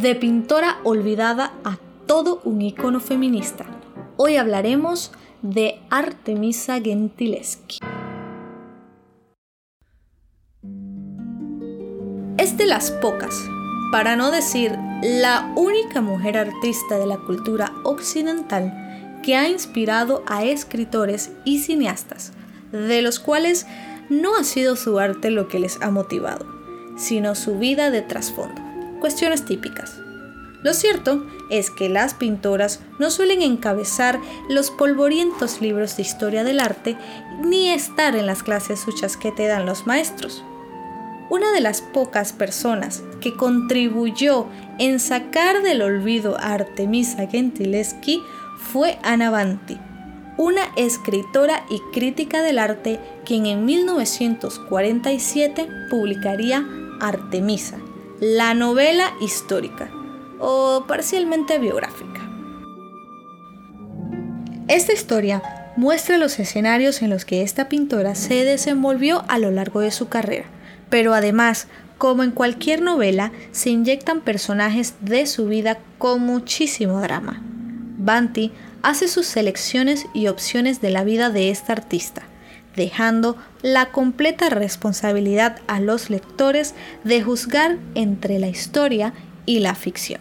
de pintora olvidada a todo un icono feminista. Hoy hablaremos de Artemisa Gentileschi. Es de las pocas, para no decir la única mujer artista de la cultura occidental que ha inspirado a escritores y cineastas, de los cuales no ha sido su arte lo que les ha motivado, sino su vida de trasfondo, cuestiones típicas. Lo cierto es que las pintoras no suelen encabezar los polvorientos libros de historia del arte ni estar en las clases suchas que te dan los maestros. Una de las pocas personas que contribuyó en sacar del olvido a Artemisa Gentileschi fue Anna Banti, una escritora y crítica del arte quien en 1947 publicaría Artemisa, la novela histórica o parcialmente biográfica. Esta historia muestra los escenarios en los que esta pintora se desenvolvió a lo largo de su carrera, pero además, como en cualquier novela, se inyectan personajes de su vida con muchísimo drama. Banti hace sus selecciones y opciones de la vida de esta artista, dejando la completa responsabilidad a los lectores de juzgar entre la historia y la ficción.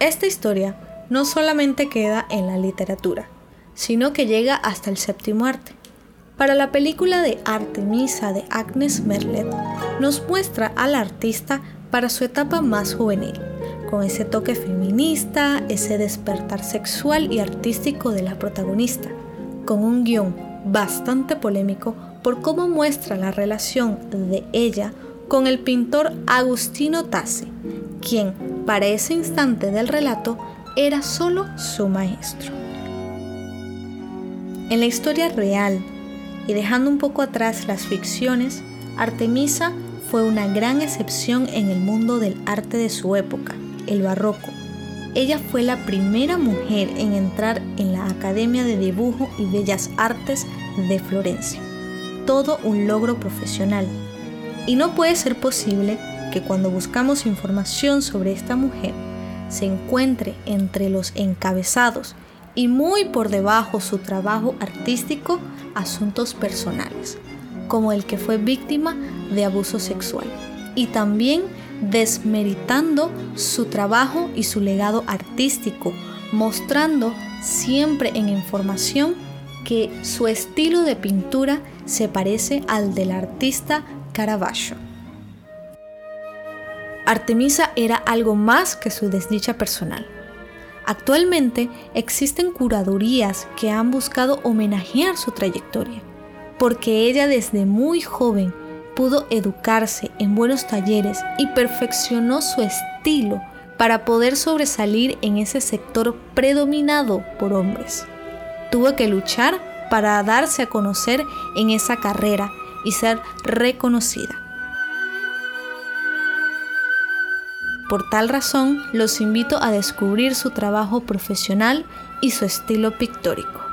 Esta historia no solamente queda en la literatura, sino que llega hasta el séptimo arte. Para la película de Artemisa de Agnes Merlet, nos muestra al artista para su etapa más juvenil, con ese toque feminista, ese despertar sexual y artístico de la protagonista, con un guion bastante polémico por cómo muestra la relación de ella con el pintor Agustino Tassi, quien para ese instante del relato era solo su maestro. En la historia real, y dejando un poco atrás las ficciones, Artemisa fue una gran excepción en el mundo del arte de su época, el barroco. Ella fue la primera mujer en entrar en la Academia de Dibujo y Bellas Artes de Florencia. Todo un logro profesional. Y no puede ser posible que cuando buscamos información sobre esta mujer se encuentre entre los encabezados y muy por debajo su trabajo artístico asuntos personales, como el que fue víctima de abuso sexual, y también desmeritando su trabajo y su legado artístico, mostrando siempre en información que su estilo de pintura se parece al del artista Caravaggio. Artemisa era algo más que su desdicha personal. Actualmente existen curadurías que han buscado homenajear su trayectoria, porque ella desde muy joven pudo educarse en buenos talleres y perfeccionó su estilo para poder sobresalir en ese sector predominado por hombres. Tuvo que luchar para darse a conocer en esa carrera y ser reconocida. Por tal razón, los invito a descubrir su trabajo profesional y su estilo pictórico.